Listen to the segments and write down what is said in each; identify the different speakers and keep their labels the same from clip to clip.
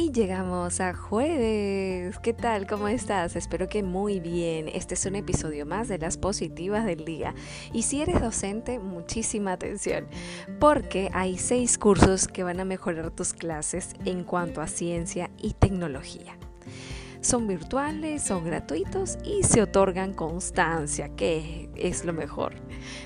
Speaker 1: Y llegamos a jueves. ¿Qué tal? ¿Cómo estás? Espero que muy bien. Este es un episodio más de las positivas del día. Y si eres docente, muchísima atención, porque hay seis cursos que van a mejorar tus clases en cuanto a ciencia y tecnología. Son virtuales, son gratuitos y se otorgan constancia, que es lo mejor.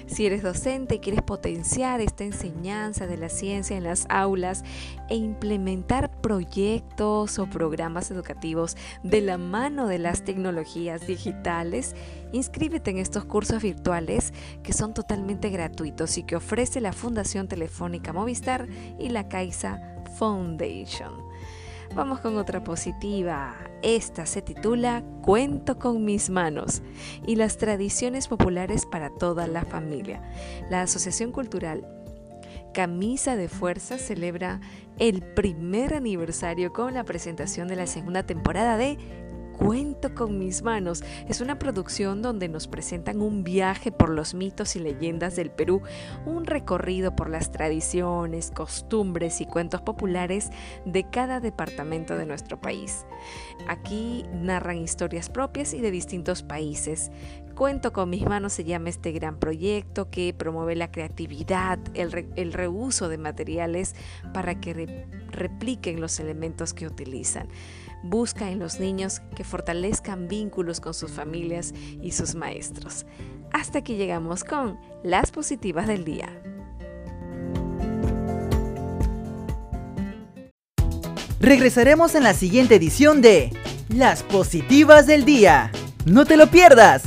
Speaker 1: Si eres docente y quieres potenciar esta enseñanza de la ciencia en las aulas e implementar proyectos o programas educativos de la mano de las tecnologías digitales, inscríbete en estos cursos virtuales que son totalmente gratuitos y que ofrece la Fundación Telefónica Movistar y la Caixa Foundation. Vamos con otra positiva. Esta se titula Cuento con mis manos y las tradiciones populares para toda la familia. La Asociación Cultural Camisa de Fuerza celebra el primer aniversario con la presentación de la segunda temporada de Cuento con mis manos. Es una producción donde nos presentan un viaje por los mitos y leyendas del Perú, un recorrido por las tradiciones, costumbres y cuentos populares de cada departamento de nuestro país. Aquí narran historias propias y de distintos países. Cuento con mis manos se llama este gran proyecto que promueve la creatividad, el, reuso de materiales para que repliquen los elementos que utilizan. Busca en los niños que fortalezcan vínculos con sus familias y sus maestros. Hasta aquí llegamos con las positivas del día.
Speaker 2: Regresaremos en la siguiente edición de Las positivas del día. No te lo pierdas.